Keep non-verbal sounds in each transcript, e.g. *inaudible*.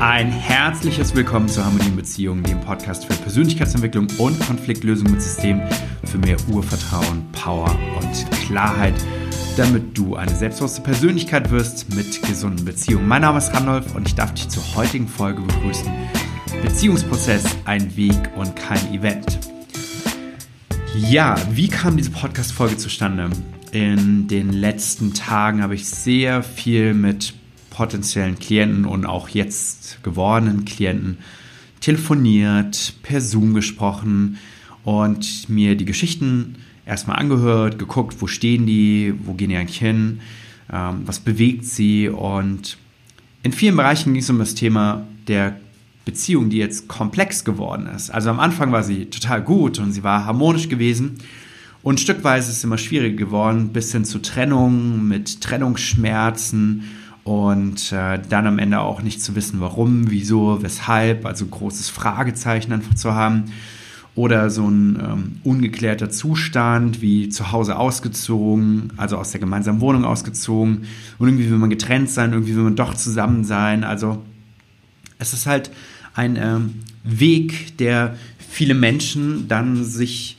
Ein herzliches Willkommen zur Harmonie in Beziehungen, dem Podcast für Persönlichkeitsentwicklung und Konfliktlösung mit System für mehr Urvertrauen, Power und Klarheit, damit du eine selbstbewusste Persönlichkeit wirst mit gesunden Beziehungen. Mein Name ist Randolph und ich darf dich zur heutigen Folge begrüßen. Beziehungsprozess, ein Weg und kein Event. Ja, wie kam diese Podcast-Folge zustande? In den letzten Tagen habe ich sehr viel mit potenziellen Klienten und auch jetzt gewordenen Klienten telefoniert, per Zoom gesprochen und mir die Geschichten erstmal angehört, geguckt, wo stehen die, wo gehen die eigentlich hin, ähm, was bewegt sie und in vielen Bereichen ging es um das Thema der Beziehung, die jetzt komplex geworden ist. Also am Anfang war sie total gut und sie war harmonisch gewesen und stückweise ist es immer schwieriger geworden, bis hin zu Trennung mit Trennungsschmerzen und äh, dann am Ende auch nicht zu wissen, warum, wieso, weshalb, also großes Fragezeichen einfach zu haben. Oder so ein ähm, ungeklärter Zustand, wie zu Hause ausgezogen, also aus der gemeinsamen Wohnung ausgezogen. Und irgendwie will man getrennt sein, irgendwie will man doch zusammen sein. Also es ist halt ein ähm, Weg, der viele Menschen dann sich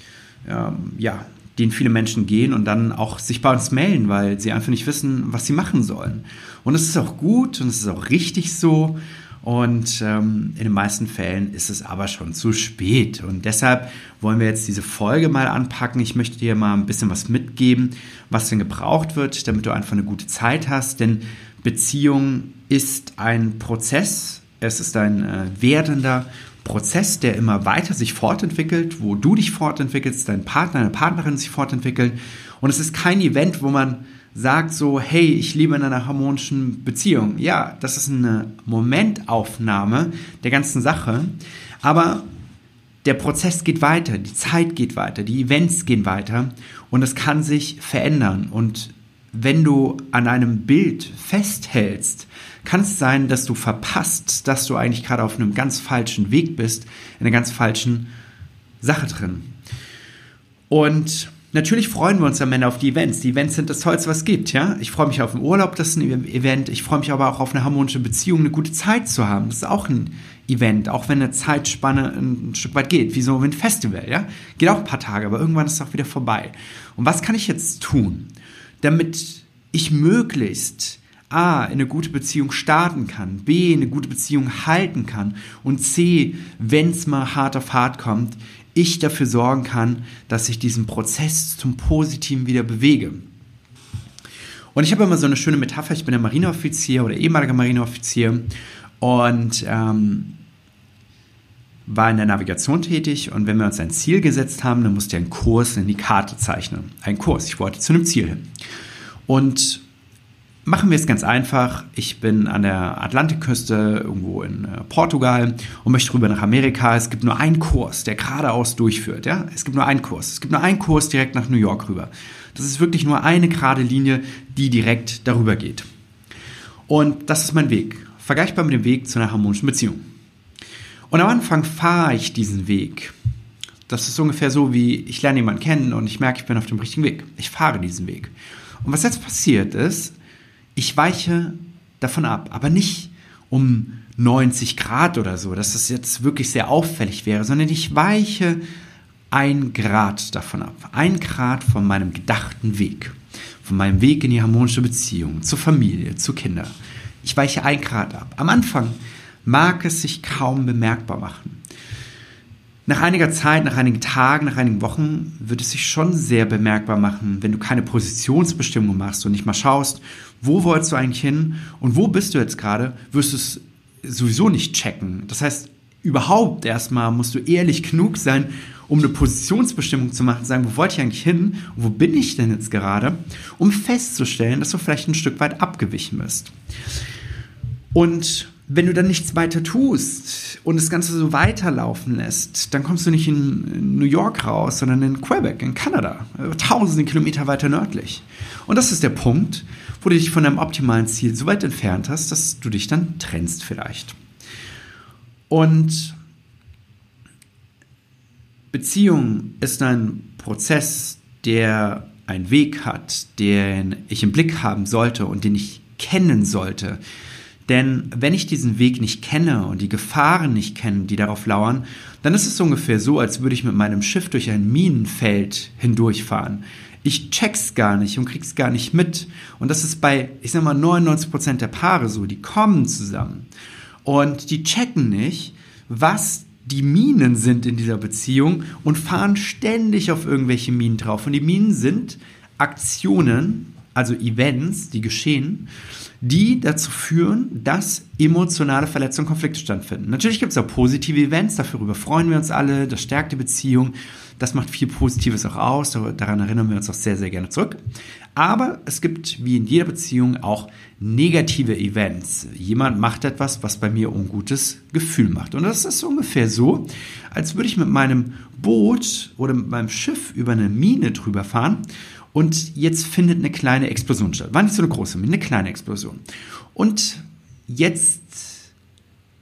ähm, ja, den viele Menschen gehen und dann auch sich bei uns melden, weil sie einfach nicht wissen, was sie machen sollen. Und es ist auch gut und es ist auch richtig so. Und ähm, in den meisten Fällen ist es aber schon zu spät. Und deshalb wollen wir jetzt diese Folge mal anpacken. Ich möchte dir mal ein bisschen was mitgeben, was denn gebraucht wird, damit du einfach eine gute Zeit hast. Denn Beziehung ist ein Prozess. Es ist ein äh, werdender Prozess, der immer weiter sich fortentwickelt, wo du dich fortentwickelst, dein Partner, deine Partnerin sich fortentwickeln. Und es ist kein Event, wo man sagt so, hey, ich lebe in einer harmonischen Beziehung. Ja, das ist eine Momentaufnahme der ganzen Sache. Aber der Prozess geht weiter, die Zeit geht weiter, die Events gehen weiter und es kann sich verändern. Und wenn du an einem Bild festhältst, kann es sein, dass du verpasst, dass du eigentlich gerade auf einem ganz falschen Weg bist, in einer ganz falschen Sache drin. Und natürlich freuen wir uns am Ende auf die Events. Die Events sind das Tollste, was es gibt, ja. Ich freue mich auf ein Urlaub, das ist ein Event. Ich freue mich aber auch auf eine harmonische Beziehung, eine gute Zeit zu haben. Das ist auch ein Event, auch wenn eine Zeitspanne ein Stück weit geht, wie so ein Festival, ja. Geht auch ein paar Tage, aber irgendwann ist es auch wieder vorbei. Und was kann ich jetzt tun, damit ich möglichst A, in eine gute Beziehung starten kann, B, eine gute Beziehung halten kann und C, wenn es mal hart auf hart kommt, ich dafür sorgen kann, dass ich diesen Prozess zum Positiven wieder bewege. Und ich habe immer so eine schöne Metapher, ich bin ein Marineoffizier oder ehemaliger Marineoffizier und ähm, war in der Navigation tätig und wenn wir uns ein Ziel gesetzt haben, dann musste ich einen Kurs in die Karte zeichnen. Ein Kurs, ich wollte zu einem Ziel hin. Und Machen wir es ganz einfach. Ich bin an der Atlantikküste irgendwo in äh, Portugal und möchte rüber nach Amerika. Es gibt nur einen Kurs, der geradeaus durchführt. Ja? Es gibt nur einen Kurs. Es gibt nur einen Kurs direkt nach New York rüber. Das ist wirklich nur eine gerade Linie, die direkt darüber geht. Und das ist mein Weg. Vergleichbar mit dem Weg zu einer harmonischen Beziehung. Und am Anfang fahre ich diesen Weg. Das ist ungefähr so, wie ich lerne jemanden kennen und ich merke, ich bin auf dem richtigen Weg. Ich fahre diesen Weg. Und was jetzt passiert ist, ich weiche davon ab, aber nicht um 90 Grad oder so, dass das jetzt wirklich sehr auffällig wäre, sondern ich weiche ein Grad davon ab. Ein Grad von meinem gedachten Weg. Von meinem Weg in die harmonische Beziehung, zur Familie, zu Kindern. Ich weiche ein Grad ab. Am Anfang mag es sich kaum bemerkbar machen. Nach einiger Zeit, nach einigen Tagen, nach einigen Wochen wird es sich schon sehr bemerkbar machen, wenn du keine Positionsbestimmung machst und nicht mal schaust, wo wolltest du eigentlich hin und wo bist du jetzt gerade, wirst du es sowieso nicht checken. Das heißt, überhaupt erstmal musst du ehrlich genug sein, um eine Positionsbestimmung zu machen, sagen, wo wollte ich eigentlich hin und wo bin ich denn jetzt gerade, um festzustellen, dass du vielleicht ein Stück weit abgewichen bist. Und wenn du dann nichts weiter tust und das Ganze so weiterlaufen lässt, dann kommst du nicht in New York raus, sondern in Quebec, in Kanada, tausende Kilometer weiter nördlich. Und das ist der Punkt, wo du dich von deinem optimalen Ziel so weit entfernt hast, dass du dich dann trennst vielleicht. Und Beziehung ist ein Prozess, der einen Weg hat, den ich im Blick haben sollte und den ich kennen sollte Denn wenn ich diesen Weg nicht kenne und die Gefahren nicht kenne, die darauf lauern, dann ist es ungefähr so, als würde ich mit meinem Schiff durch ein Minenfeld hindurchfahren. Ich check's gar nicht und krieg's gar nicht mit. Und das ist bei, ich sag mal, 99 Prozent der Paare so. Die kommen zusammen und die checken nicht, was die Minen sind in dieser Beziehung und fahren ständig auf irgendwelche Minen drauf. Und die Minen sind Aktionen, also Events, die geschehen, die dazu führen, dass emotionale Verletzungen, Konflikte stattfinden. Natürlich gibt es auch positive Events, darüber freuen wir uns alle, das stärkt die Beziehung, das macht viel Positives auch aus, daran erinnern wir uns auch sehr, sehr gerne zurück. Aber es gibt, wie in jeder Beziehung, auch negative Events. Jemand macht etwas, was bei mir ungutes Gefühl macht. Und das ist ungefähr so, als würde ich mit meinem Boot oder mit meinem Schiff über eine Mine drüber fahren und jetzt findet eine kleine Explosion statt. War nicht so eine große, eine kleine Explosion. Und jetzt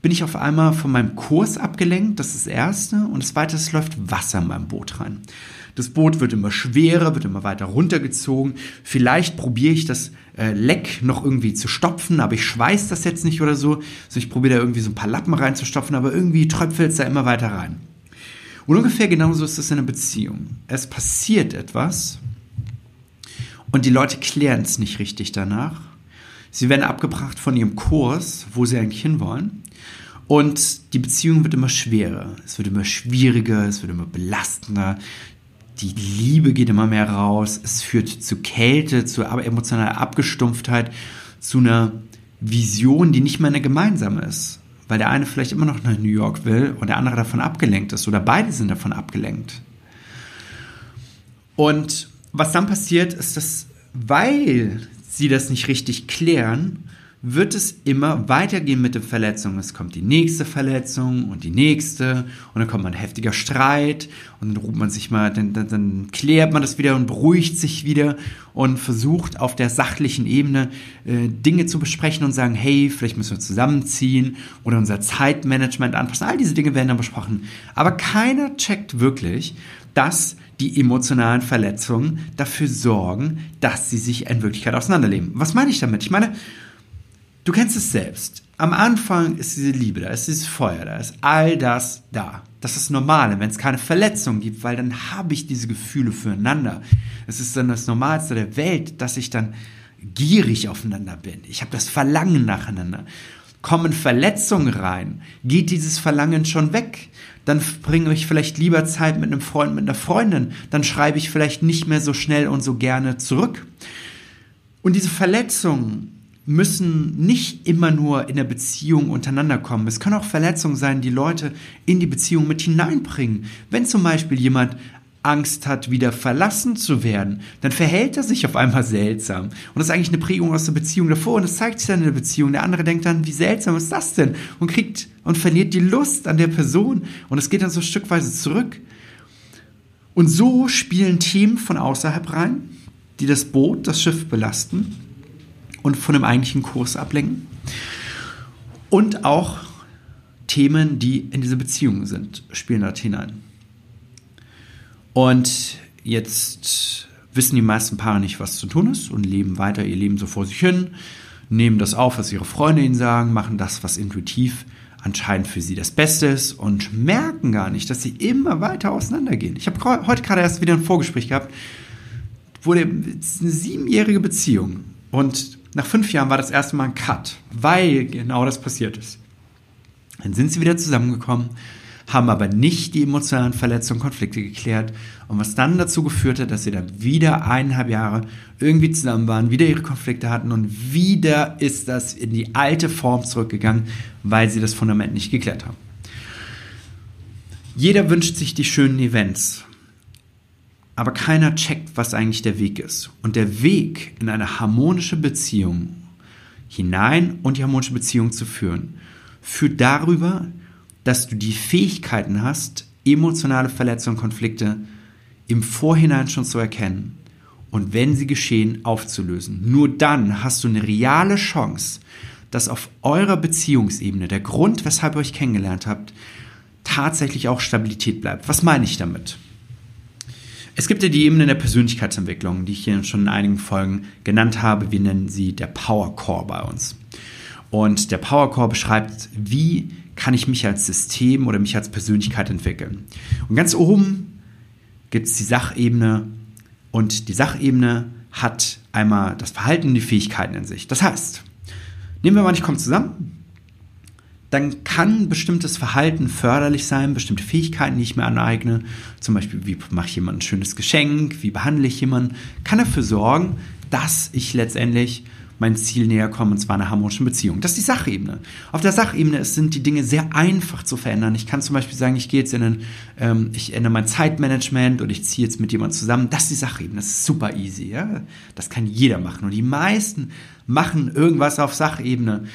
bin ich auf einmal von meinem Kurs abgelenkt, das ist das Erste. Und das Zweite, es läuft Wasser in meinem Boot rein. Das Boot wird immer schwerer, wird immer weiter runtergezogen. Vielleicht probiere ich das äh, Leck noch irgendwie zu stopfen, aber ich schweiß das jetzt nicht oder so. Also ich probiere da irgendwie so ein paar Lappen reinzustopfen, aber irgendwie tröpfelt es da immer weiter rein. Und ungefähr genauso ist es in einer Beziehung. Es passiert etwas und die Leute klären es nicht richtig danach. Sie werden abgebracht von ihrem Kurs, wo sie eigentlich hinwollen. Und die Beziehung wird immer schwerer. Es wird immer schwieriger, es wird immer belastender. Die Liebe geht immer mehr raus. Es führt zu Kälte, zu emotionaler Abgestumpftheit, zu einer Vision, die nicht mehr eine gemeinsame ist. Weil der eine vielleicht immer noch nach New York will und der andere davon abgelenkt ist. Oder beide sind davon abgelenkt. Und was dann passiert, ist, dass, weil sie das nicht richtig klären, wird es immer weitergehen mit den Verletzungen. Es kommt die nächste Verletzung und die nächste und dann kommt mal ein heftiger Streit und dann ruft man sich mal, dann, dann, dann klärt man das wieder und beruhigt sich wieder und versucht auf der sachlichen Ebene äh, Dinge zu besprechen und sagen, hey, vielleicht müssen wir zusammenziehen oder unser Zeitmanagement anpassen. All diese Dinge werden dann besprochen. Aber keiner checkt wirklich, dass die emotionalen Verletzungen dafür sorgen, dass sie sich in Wirklichkeit auseinanderleben. Was meine ich damit? Ich meine, du kennst es selbst. Am Anfang ist diese Liebe da, ist dieses Feuer da, ist all das da. Das ist normal, wenn es keine Verletzungen gibt, weil dann habe ich diese Gefühle füreinander. Es ist dann das Normalste der Welt, dass ich dann gierig aufeinander bin. Ich habe das Verlangen nacheinander. Kommen Verletzungen rein, geht dieses Verlangen schon weg dann bringe ich vielleicht lieber Zeit mit einem Freund, mit einer Freundin, dann schreibe ich vielleicht nicht mehr so schnell und so gerne zurück. Und diese Verletzungen müssen nicht immer nur in der Beziehung untereinander kommen. Es können auch Verletzungen sein, die Leute in die Beziehung mit hineinbringen. Wenn zum Beispiel jemand Angst hat, wieder verlassen zu werden, dann verhält er sich auf einmal seltsam. Und das ist eigentlich eine Prägung aus der Beziehung davor und das zeigt sich dann in der Beziehung. Der andere denkt dann, wie seltsam ist das denn? Und kriegt und verliert die Lust an der Person und es geht dann so stückweise zurück. Und so spielen Themen von außerhalb rein, die das Boot, das Schiff belasten und von dem eigentlichen Kurs ablenken. Und auch Themen, die in dieser Beziehung sind, spielen dort hinein. Und jetzt wissen die meisten Paare nicht, was zu tun ist und leben weiter ihr Leben so vor sich hin, nehmen das auf, was ihre Freunde ihnen sagen, machen das, was intuitiv anscheinend für sie das Beste ist und merken gar nicht, dass sie immer weiter auseinandergehen. Ich habe heute gerade erst wieder ein Vorgespräch gehabt, der, eine siebenjährige Beziehung und nach fünf Jahren war das erste Mal ein Cut, weil genau das passiert ist. Dann sind sie wieder zusammengekommen haben aber nicht die emotionalen Verletzungen, Konflikte geklärt und was dann dazu geführt hat, dass sie dann wieder eineinhalb Jahre irgendwie zusammen waren, wieder ihre Konflikte hatten und wieder ist das in die alte Form zurückgegangen, weil sie das Fundament nicht geklärt haben. Jeder wünscht sich die schönen Events, aber keiner checkt, was eigentlich der Weg ist. Und der Weg in eine harmonische Beziehung hinein und die harmonische Beziehung zu führen, führt darüber, dass du die Fähigkeiten hast, emotionale Verletzungen, Konflikte im Vorhinein schon zu erkennen und wenn sie geschehen, aufzulösen. Nur dann hast du eine reale Chance, dass auf eurer Beziehungsebene der Grund, weshalb ihr euch kennengelernt habt, tatsächlich auch Stabilität bleibt. Was meine ich damit? Es gibt ja die Ebene der Persönlichkeitsentwicklung, die ich hier schon in einigen Folgen genannt habe. Wir nennen sie der Power Core bei uns. Und der Power Core beschreibt, wie kann ich mich als System oder mich als Persönlichkeit entwickeln. Und ganz oben gibt es die Sachebene und die Sachebene hat einmal das Verhalten und die Fähigkeiten in sich. Das heißt, nehmen wir mal, ich komme zusammen, dann kann bestimmtes Verhalten förderlich sein, bestimmte Fähigkeiten, die ich mir aneigne, zum Beispiel, wie mache ich jemand ein schönes Geschenk, wie behandle ich jemanden, kann dafür sorgen, dass ich letztendlich mein Ziel näher komme, und zwar eine harmonische Beziehung. Das ist die Sachebene. Auf der Sachebene sind die Dinge sehr einfach zu verändern. Ich kann zum Beispiel sagen, ich gehe jetzt in ein, ähm, ich ändere mein Zeitmanagement oder ich ziehe jetzt mit jemandem zusammen. Das ist die Sachebene. Das ist super easy. Ja? Das kann jeder machen. Und die meisten machen irgendwas auf Sachebene.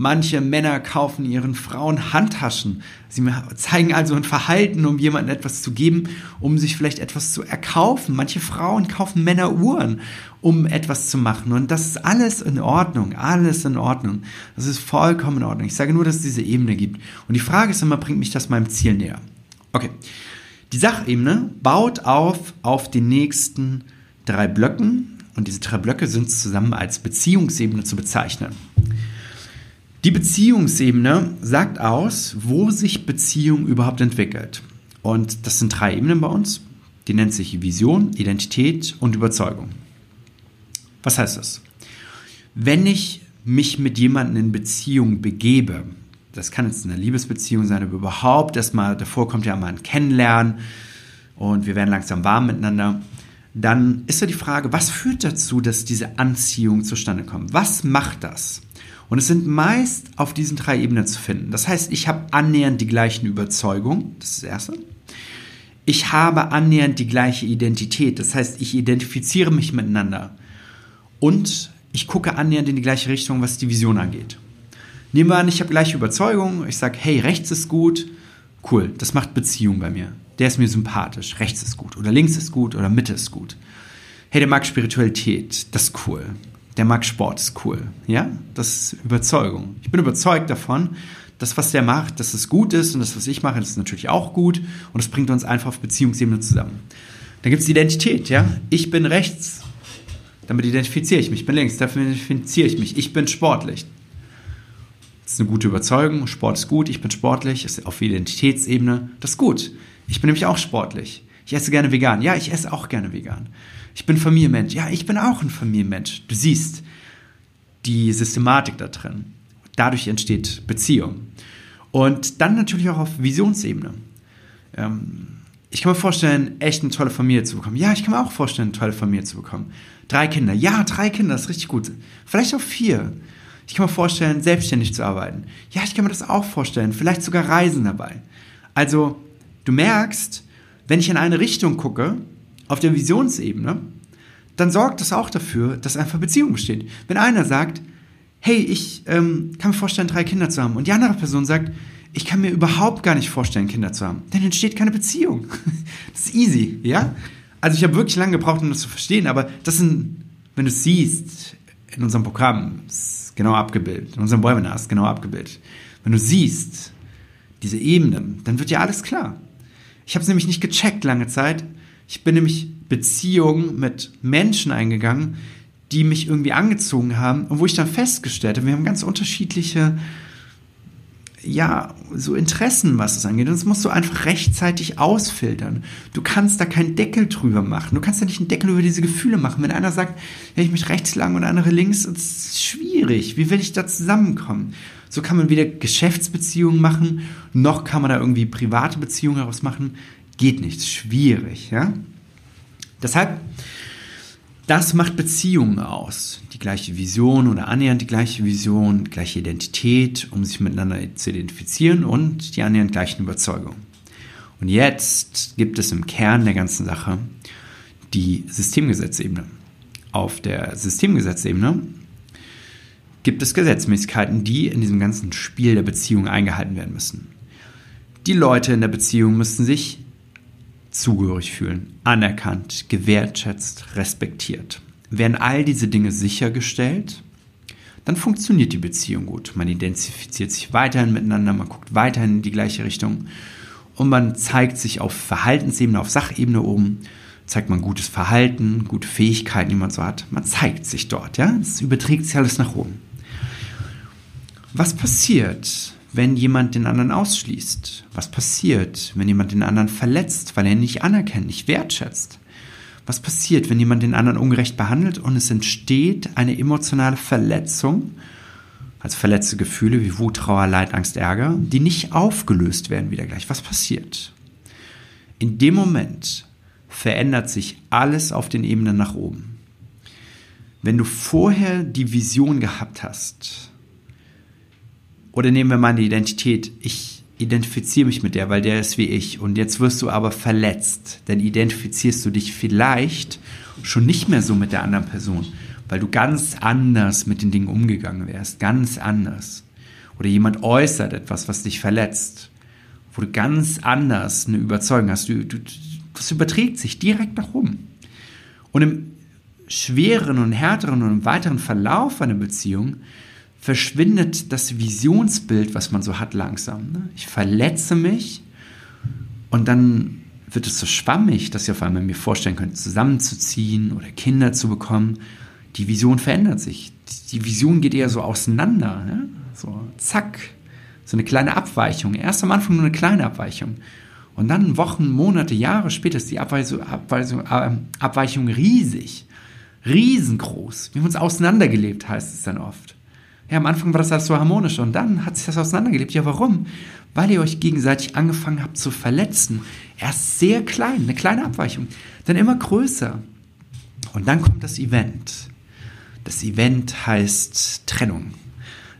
Manche Männer kaufen ihren Frauen Handtaschen. Sie zeigen also ein Verhalten, um jemandem etwas zu geben, um sich vielleicht etwas zu erkaufen. Manche Frauen kaufen Männer Uhren, um etwas zu machen. Und das ist alles in Ordnung. Alles in Ordnung. Das ist vollkommen in Ordnung. Ich sage nur, dass es diese Ebene gibt. Und die Frage ist immer, bringt mich das meinem Ziel näher? Okay. Die Sachebene baut auf auf den nächsten drei Blöcken. Und diese drei Blöcke sind zusammen als Beziehungsebene zu bezeichnen. Die Beziehungsebene sagt aus, wo sich Beziehung überhaupt entwickelt. Und das sind drei Ebenen bei uns. Die nennt sich Vision, Identität und Überzeugung. Was heißt das? Wenn ich mich mit jemandem in Beziehung begebe, das kann jetzt eine Liebesbeziehung sein, aber überhaupt erstmal, davor kommt ja mal ein Kennenlernen und wir werden langsam warm miteinander, dann ist ja die Frage, was führt dazu, dass diese Anziehung zustande kommt? Was macht das? Und es sind meist auf diesen drei Ebenen zu finden. Das heißt, ich habe annähernd die gleichen Überzeugungen, das ist das Erste. Ich habe annähernd die gleiche Identität, das heißt, ich identifiziere mich miteinander. Und ich gucke annähernd in die gleiche Richtung, was die Vision angeht. Nehmen wir an, ich habe gleiche Überzeugungen, ich sage, hey, rechts ist gut, cool, das macht Beziehung bei mir. Der ist mir sympathisch, rechts ist gut oder links ist gut oder Mitte ist gut. Hey, der mag Spiritualität, das ist cool der mag Sport, ist cool. Ja, das ist Überzeugung. Ich bin überzeugt davon, dass was der macht, dass es gut ist und das, was ich mache, das ist natürlich auch gut und es bringt uns einfach auf Beziehungsebene zusammen. Dann gibt es Identität, ja. Ich bin rechts, damit identifiziere ich mich. Ich bin links, dafür identifiziere ich mich. Ich bin sportlich. Das ist eine gute Überzeugung. Sport ist gut, ich bin sportlich, ist auf Identitätsebene. Das ist gut. Ich bin nämlich auch sportlich. Ich esse gerne vegan. Ja, ich esse auch gerne vegan. Ich bin Familienmensch. Ja, ich bin auch ein Familienmensch. Du siehst die Systematik da drin. Dadurch entsteht Beziehung. Und dann natürlich auch auf Visionsebene. Ähm, ich kann mir vorstellen, echt eine tolle Familie zu bekommen. Ja, ich kann mir auch vorstellen, eine tolle Familie zu bekommen. Drei Kinder. Ja, drei Kinder, ist richtig gut. Vielleicht auch vier. Ich kann mir vorstellen, selbstständig zu arbeiten. Ja, ich kann mir das auch vorstellen. Vielleicht sogar Reisen dabei. Also, du merkst, wenn ich in eine Richtung gucke, auf der Visionsebene, dann sorgt das auch dafür, dass einfach Beziehung besteht. Wenn einer sagt, hey, ich ähm, kann mir vorstellen, drei Kinder zu haben, und die andere Person sagt, ich kann mir überhaupt gar nicht vorstellen, Kinder zu haben, dann entsteht keine Beziehung. *laughs* Das ist easy, ja? Also ich habe wirklich lange gebraucht, um das zu verstehen, aber das sind, wenn du es siehst, in unserem Programm ist genau abgebildet, in unserem Webinar ist genau abgebildet. Wenn du siehst, diese Ebenen, dann wird dir alles klar. Ich habe es nämlich nicht gecheckt lange Zeit, ich bin nämlich Beziehungen mit Menschen eingegangen, die mich irgendwie angezogen haben und wo ich dann festgestellt habe, wir haben ganz unterschiedliche ja, so Interessen, was es angeht. Und das musst du einfach rechtzeitig ausfiltern. Du kannst da keinen Deckel drüber machen. Du kannst da nicht einen Deckel über diese Gefühle machen. Wenn einer sagt, ja, ich mich rechts lang und der andere links, ist schwierig. Wie will ich da zusammenkommen? So kann man weder Geschäftsbeziehungen machen, noch kann man da irgendwie private Beziehungen daraus machen. Geht nicht, schwierig, ja. Deshalb, das macht Beziehungen aus. Die gleiche Vision oder annähernd die gleiche Vision, gleiche Identität, um sich miteinander zu identifizieren und die annähernd gleichen Überzeugungen. Und jetzt gibt es im Kern der ganzen Sache die Systemgesetzebene. Auf der Systemgesetzebene gibt es Gesetzmäßigkeiten, die in diesem ganzen Spiel der Beziehung eingehalten werden müssen. Die Leute in der Beziehung müssen sich zugehörig fühlen, anerkannt, gewertschätzt, respektiert. Werden all diese Dinge sichergestellt, dann funktioniert die Beziehung gut. Man identifiziert sich weiterhin miteinander, man guckt weiterhin in die gleiche Richtung und man zeigt sich auf Verhaltensebene, auf Sachebene oben, zeigt man gutes Verhalten, gute Fähigkeiten, die man so hat. Man zeigt sich dort, ja. Das überträgt sich alles nach oben. Was passiert, wenn jemand den anderen ausschließt? Was passiert, wenn jemand den anderen verletzt, weil er ihn nicht anerkennt, nicht wertschätzt? Was passiert, wenn jemand den anderen ungerecht behandelt und es entsteht eine emotionale Verletzung, also verletzte Gefühle wie Wut, Trauer, Leid, Angst, Ärger, die nicht aufgelöst werden wieder gleich? Was passiert? In dem Moment verändert sich alles auf den Ebenen nach oben. Wenn du vorher die Vision gehabt hast, oder nehmen wir mal eine Identität, ich identifiziere mich mit der, weil der ist wie ich und jetzt wirst du aber verletzt, dann identifizierst du dich vielleicht schon nicht mehr so mit der anderen Person, weil du ganz anders mit den Dingen umgegangen wärst, ganz anders. Oder jemand äußert etwas, was dich verletzt, wo du ganz anders eine Überzeugung hast. Du, du, das überträgt sich direkt nach oben. Und im schweren und härteren und weiteren Verlauf einer Beziehung verschwindet das Visionsbild, was man so hat, langsam. Ne? Ich verletze mich und dann wird es so schwammig, dass ich auf einmal mir vorstellen könnte, zusammenzuziehen oder Kinder zu bekommen. Die Vision verändert sich. Die Vision geht eher so auseinander. Ne? So zack, so eine kleine Abweichung. Erst am Anfang nur eine kleine Abweichung. Und dann Wochen, Monate, Jahre später ist die Abweichung, Abweichung, äh, Abweichung riesig. Riesengroß. Wir haben uns auseinandergelebt, heißt es dann oft. Ja, am Anfang war das alles so harmonisch und dann hat sich das auseinandergelebt. Ja, warum? Weil ihr euch gegenseitig angefangen habt zu verletzen. Erst sehr klein, eine kleine Abweichung, dann immer größer. Und dann kommt das Event. Das Event heißt Trennung.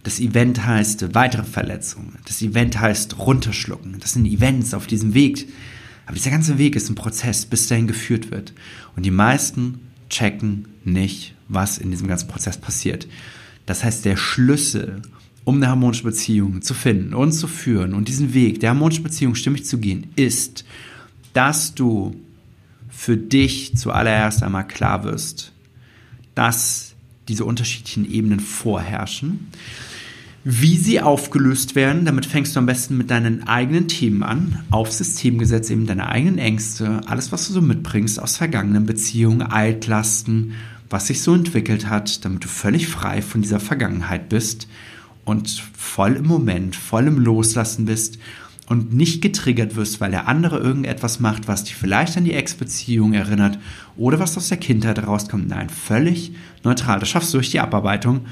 Das Event heißt weitere Verletzungen. Das Event heißt runterschlucken. Das sind Events auf diesem Weg. Aber dieser ganze Weg ist ein Prozess, bis dahin geführt wird. Und die meisten checken nicht, was in diesem ganzen Prozess passiert. Das heißt, der Schlüssel, um eine harmonische Beziehung zu finden und zu führen und diesen Weg der harmonischen Beziehung stimmig zu gehen, ist, dass du für dich zuallererst einmal klar wirst, dass diese unterschiedlichen Ebenen vorherrschen, wie sie aufgelöst werden. Damit fängst du am besten mit deinen eigenen Themen an, auf Systemgesetz eben deine eigenen Ängste, alles, was du so mitbringst aus vergangenen Beziehungen, Altlasten, was sich so entwickelt hat, damit du völlig frei von dieser Vergangenheit bist und voll im Moment, voll im Loslassen bist und nicht getriggert wirst, weil der andere irgendetwas macht, was dich vielleicht an die Ex-Beziehung erinnert oder was aus der Kindheit rauskommt. Nein, völlig neutral. Das schaffst du durch die Abarbeitung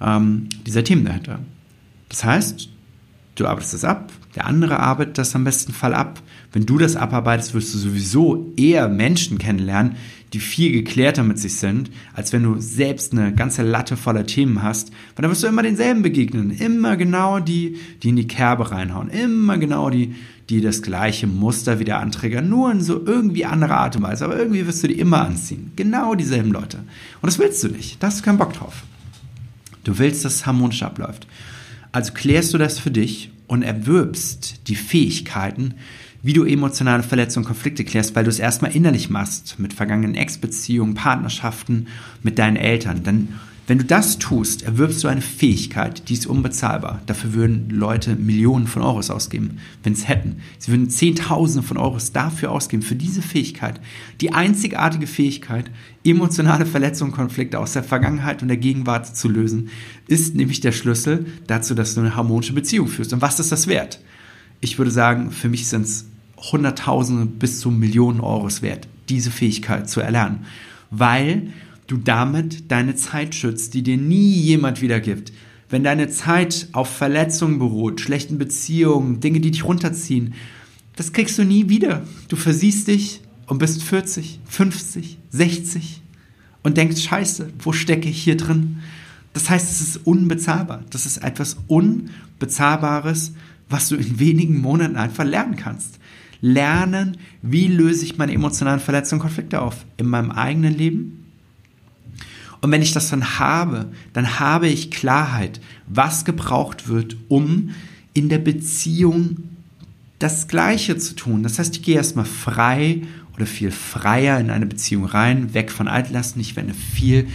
ähm, dieser Themen dahinter. Das heißt, du arbeitest das ab, der andere arbeitet das am besten Fall ab. Wenn du das abarbeitest, wirst du sowieso eher Menschen kennenlernen, die viel geklärter mit sich sind, als wenn du selbst eine ganze Latte voller Themen hast. Weil dann wirst du immer denselben begegnen. Immer genau die, die in die Kerbe reinhauen. Immer genau die, die das gleiche Muster wieder anträgern. Nur in so irgendwie andere Art und Weise. Aber irgendwie wirst du die immer anziehen. Genau dieselben Leute. Und das willst du nicht. Da hast du keinen Bock drauf. Du willst, dass es harmonisch abläuft. Also klärst du das für dich und erwirbst die Fähigkeiten, wie du emotionale Verletzungen und Konflikte klärst, weil du es erstmal innerlich machst, mit vergangenen Ex-Beziehungen, Partnerschaften, mit deinen Eltern. Dann, wenn du das tust, erwirbst du eine Fähigkeit, die ist unbezahlbar. Dafür würden Leute Millionen von Euros ausgeben, wenn es hätten. Sie würden Zehntausende von Euros dafür ausgeben, für diese Fähigkeit. Die einzigartige Fähigkeit, emotionale Verletzungen Konflikte aus der Vergangenheit und der Gegenwart zu lösen, ist nämlich der Schlüssel dazu, dass du eine harmonische Beziehung führst. Und was ist das wert? Ich würde sagen, für mich sind es Hunderttausende bis zu Millionen Euros wert, diese Fähigkeit zu erlernen, weil du damit deine Zeit schützt, die dir nie jemand wiedergibt. Wenn deine Zeit auf Verletzungen beruht, schlechten Beziehungen, Dinge, die dich runterziehen, das kriegst du nie wieder. Du versiehst dich und bist 40, 50, 60 und denkst, scheiße, wo stecke ich hier drin? Das heißt, es ist unbezahlbar. Das ist etwas Unbezahlbares, was du in wenigen Monaten einfach lernen kannst lernen, wie löse ich meine emotionalen Verletzungen und Konflikte auf in meinem eigenen Leben. Und wenn ich das dann habe, dann habe ich Klarheit, was gebraucht wird, um in der Beziehung das Gleiche zu tun. Das heißt, ich gehe erstmal frei oder viel freier in eine Beziehung rein, weg von Altlasten. Ich werde eine viel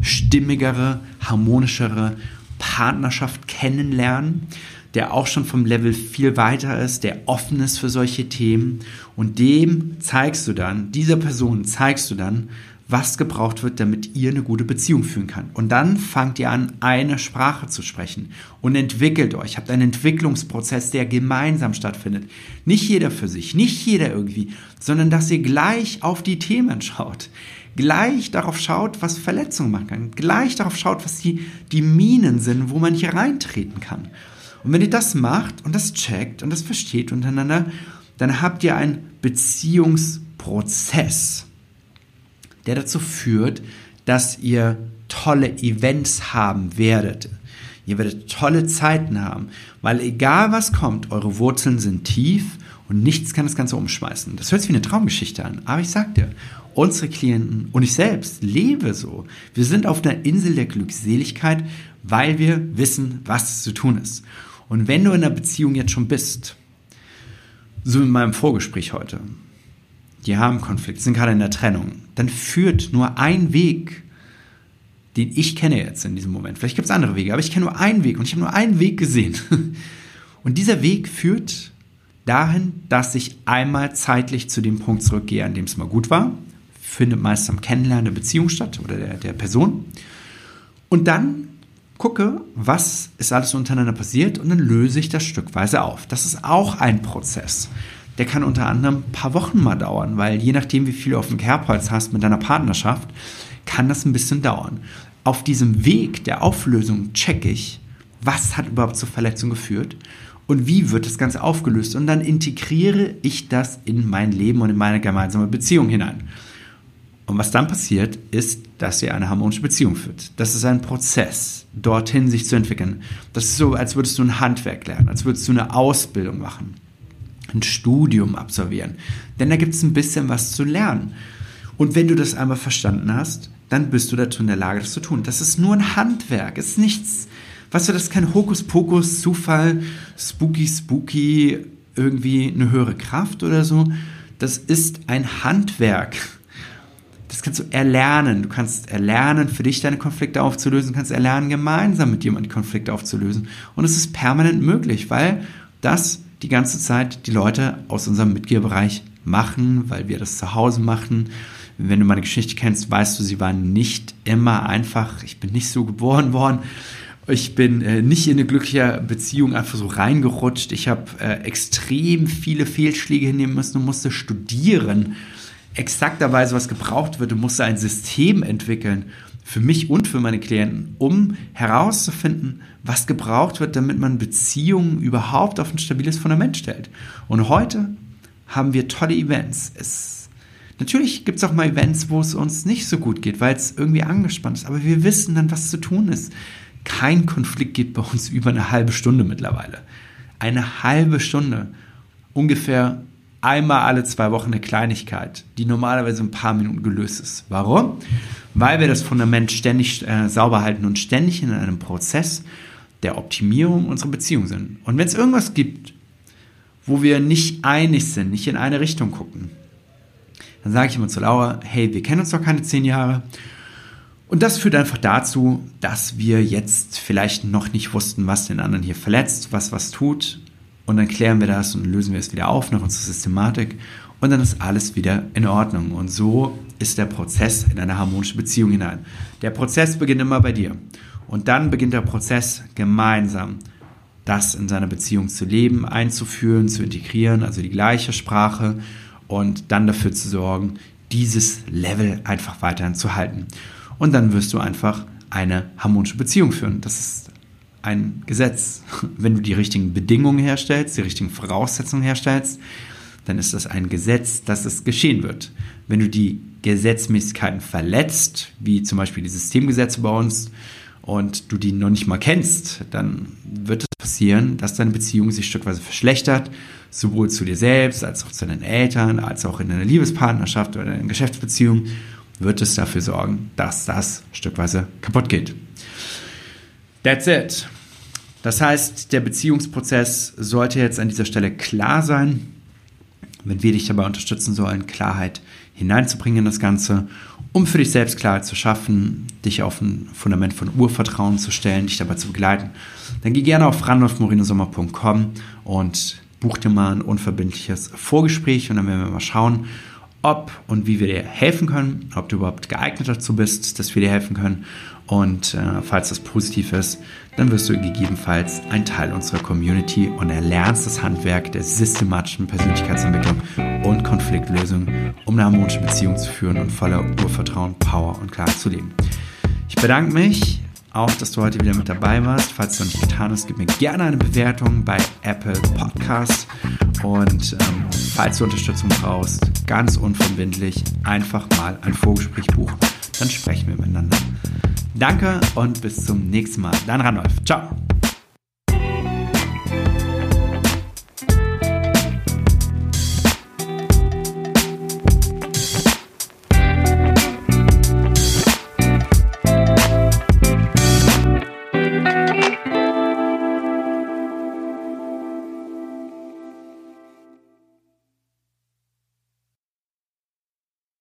stimmigere, harmonischere Partnerschaft kennenlernen der auch schon vom Level viel weiter ist, der offen ist für solche Themen. Und dem zeigst du dann, dieser Person zeigst du dann, was gebraucht wird, damit ihr eine gute Beziehung führen kann. Und dann fangt ihr an, eine Sprache zu sprechen und entwickelt euch. Habt einen Entwicklungsprozess, der gemeinsam stattfindet. Nicht jeder für sich, nicht jeder irgendwie, sondern dass ihr gleich auf die Themen schaut. Gleich darauf schaut, was Verletzungen machen kann. Gleich darauf schaut, was die, die Minen sind, wo man hier reintreten kann. Und wenn ihr das macht und das checkt und das versteht untereinander, dann habt ihr einen Beziehungsprozess der dazu führt, dass ihr tolle Events haben werdet. Ihr werdet tolle Zeiten haben, weil egal was kommt, eure Wurzeln sind tief und nichts kann das Ganze umschmeißen. Das hört sich wie eine Traumgeschichte an, aber ich sag dir, unsere Klienten und ich selbst lebe so. Wir sind auf einer Insel der Glückseligkeit, weil wir wissen, was zu tun ist. Und wenn du in einer Beziehung jetzt schon bist, so in meinem Vorgespräch heute, die haben Konflikt, sind gerade in der Trennung, dann führt nur ein Weg, den ich kenne jetzt in diesem Moment. Vielleicht gibt es andere Wege, aber ich kenne nur einen Weg und ich habe nur einen Weg gesehen. *laughs* Und dieser Weg führt dahin, dass ich einmal zeitlich zu dem Punkt zurückgehe, an dem es mal gut war. Findet meist am Kennenlernen der Beziehung statt oder der, der Person. Und dann gucke, was ist alles untereinander passiert und dann löse ich das stückweise auf. Das ist auch ein Prozess der kann unter anderem ein paar Wochen mal dauern, weil je nachdem, wie viel du auf dem Kerbholz hast mit deiner Partnerschaft, kann das ein bisschen dauern. Auf diesem Weg der Auflösung checke ich, was hat überhaupt zur Verletzung geführt und wie wird das Ganze aufgelöst. Und dann integriere ich das in mein Leben und in meine gemeinsame Beziehung hinein. Und was dann passiert, ist, dass ihr eine harmonische Beziehung führt. Das ist ein Prozess, dorthin sich zu entwickeln. Das ist so, als würdest du ein Handwerk lernen, als würdest du eine Ausbildung machen ein Studium absolvieren. Denn da gibt es ein bisschen was zu lernen. Und wenn du das einmal verstanden hast, dann bist du dazu in der Lage, das zu tun. Das ist nur ein Handwerk, es ist nichts, weißt du, das ist kein Hokuspokus, Zufall, spooky, spooky, irgendwie eine höhere Kraft oder so. Das ist ein Handwerk. Das kannst du erlernen. Du kannst erlernen, für dich deine Konflikte aufzulösen, du kannst erlernen, gemeinsam mit jemandem Konflikte aufzulösen. Und es ist permanent möglich, weil das die ganze Zeit die Leute aus unserem Mitgliederbereich machen, weil wir das zu Hause machen. Wenn du meine Geschichte kennst, weißt du, sie war nicht immer einfach. Ich bin nicht so geboren worden. Ich bin äh, nicht in eine glückliche Beziehung einfach so reingerutscht. Ich habe äh, extrem viele Fehlschläge hinnehmen müssen und musste studieren. Exakterweise, was gebraucht wird und musste ein System entwickeln für mich und für meine Klienten, um herauszufinden, was gebraucht wird, damit man Beziehungen überhaupt auf ein stabiles Fundament stellt. Und heute haben wir tolle Events. Es, natürlich gibt es auch mal Events, wo es uns nicht so gut geht, weil es irgendwie angespannt ist, aber wir wissen dann, was zu tun ist. Kein Konflikt geht bei uns über eine halbe Stunde mittlerweile. Eine halbe Stunde. Ungefähr einmal alle zwei Wochen eine Kleinigkeit, die normalerweise ein paar Minuten gelöst ist. Warum? Weil wir das Fundament ständig äh, sauber halten und ständig in einem Prozess der Optimierung unserer Beziehung sind. Und wenn es irgendwas gibt, wo wir nicht einig sind, nicht in eine Richtung gucken, dann sage ich immer zu Laura, hey, wir kennen uns doch keine zehn Jahre. Und das führt einfach dazu, dass wir jetzt vielleicht noch nicht wussten, was den anderen hier verletzt, was was tut, und dann klären wir das und lösen wir es wieder auf nach unserer Systematik und dann ist alles wieder in Ordnung. Und so ist der Prozess in eine harmonische Beziehung hinein. Der Prozess beginnt immer bei dir. Und dann beginnt der Prozess gemeinsam, das in seiner Beziehung zu leben, einzuführen, zu integrieren, also die gleiche Sprache und dann dafür zu sorgen, dieses Level einfach weiterhin zu halten. Und dann wirst du einfach eine harmonische Beziehung führen. Das ist ein Gesetz. *laughs* Wenn du die richtigen Bedingungen herstellst, die richtigen Voraussetzungen herstellst, dann ist das ein Gesetz, dass es geschehen wird. Wenn du die Gesetzmäßigkeiten verletzt, wie zum Beispiel die Systemgesetze bei uns, und du die noch nicht mal kennst, dann wird es passieren, dass deine Beziehung sich stückweise verschlechtert, sowohl zu dir selbst, als auch zu deinen Eltern, als auch in deiner Liebespartnerschaft oder in einer Geschäftsbeziehung, wird es dafür sorgen, dass das stückweise kaputt geht. That's it. Das heißt, der Beziehungsprozess sollte jetzt an dieser Stelle klar sein. Wenn wir dich dabei unterstützen sollen, Klarheit hineinzubringen in das Ganze, um für dich selbst Klarheit zu schaffen, dich auf ein Fundament von Urvertrauen zu stellen, dich dabei zu begleiten, dann geh gerne auf randolfmorinosommer.com und buch dir mal ein unverbindliches Vorgespräch und dann werden wir mal schauen, ob und wie wir dir helfen können, ob du überhaupt geeignet dazu bist, dass wir dir helfen können. Und äh, falls das positiv ist, dann wirst du gegebenenfalls ein Teil unserer Community und erlernst das Handwerk der systematischen Persönlichkeitsentwicklung und Konfliktlösung, um eine harmonische Beziehung zu führen und voller Urvertrauen, Power und Klarheit zu leben. Ich bedanke mich auch, dass du heute wieder mit dabei warst. Falls du noch nicht getan hast, gib mir gerne eine Bewertung bei Apple Podcast. Und ähm, falls du Unterstützung brauchst, ganz unverbindlich einfach mal ein Vorgespräch buchen. Dann sprechen wir miteinander. Danke und bis zum nächsten Mal. Dein Randolph. Ciao.